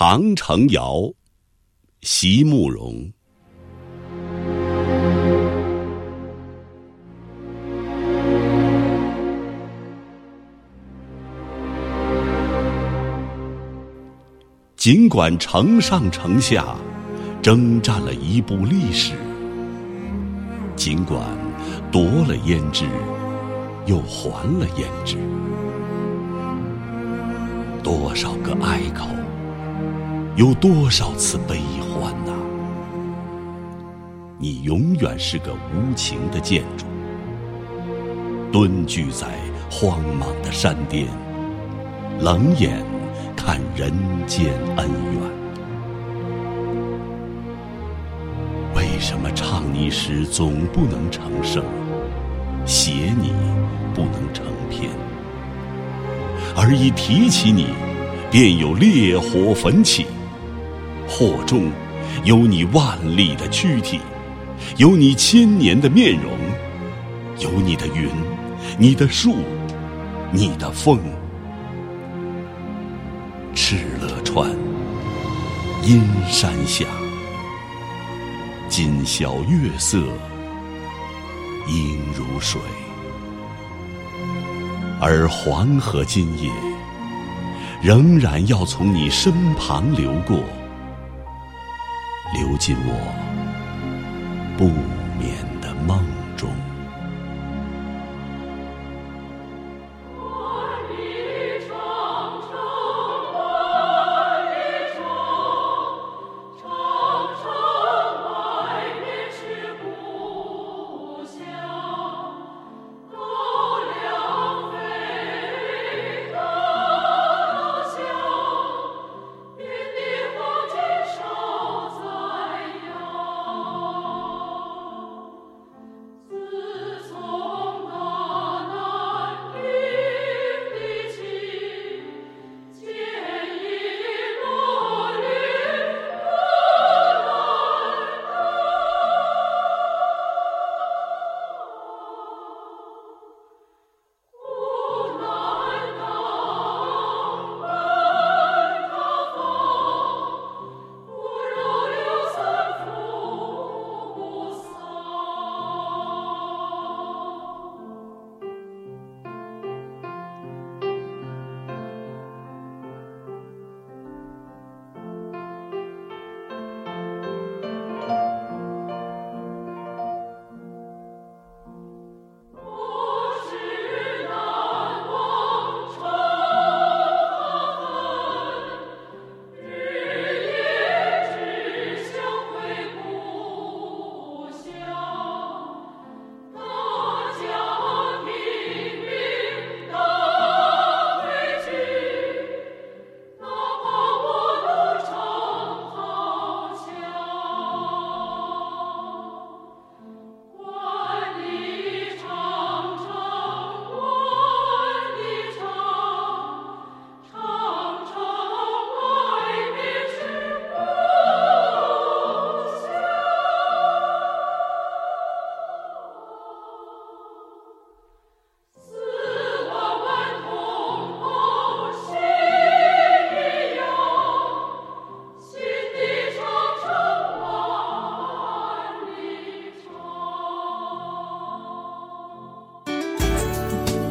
长城谣》，席慕容。尽管城上城下征战了一部历史，尽管夺了胭脂，又还了胭脂，多少个哀口，有多少次悲欢呐！你永远是个无情的建筑，蹲踞在荒莽的山巅，冷眼。看人间恩怨，为什么唱你时总不能成声，写你不能成篇，而一提起你，便有烈火焚起？火中有你万里的躯体，有你千年的面容，有你的云，你的树，你的风。敕勒川，阴山下，今宵月色应如水。而黄河今夜，仍然要从你身旁流过，今我不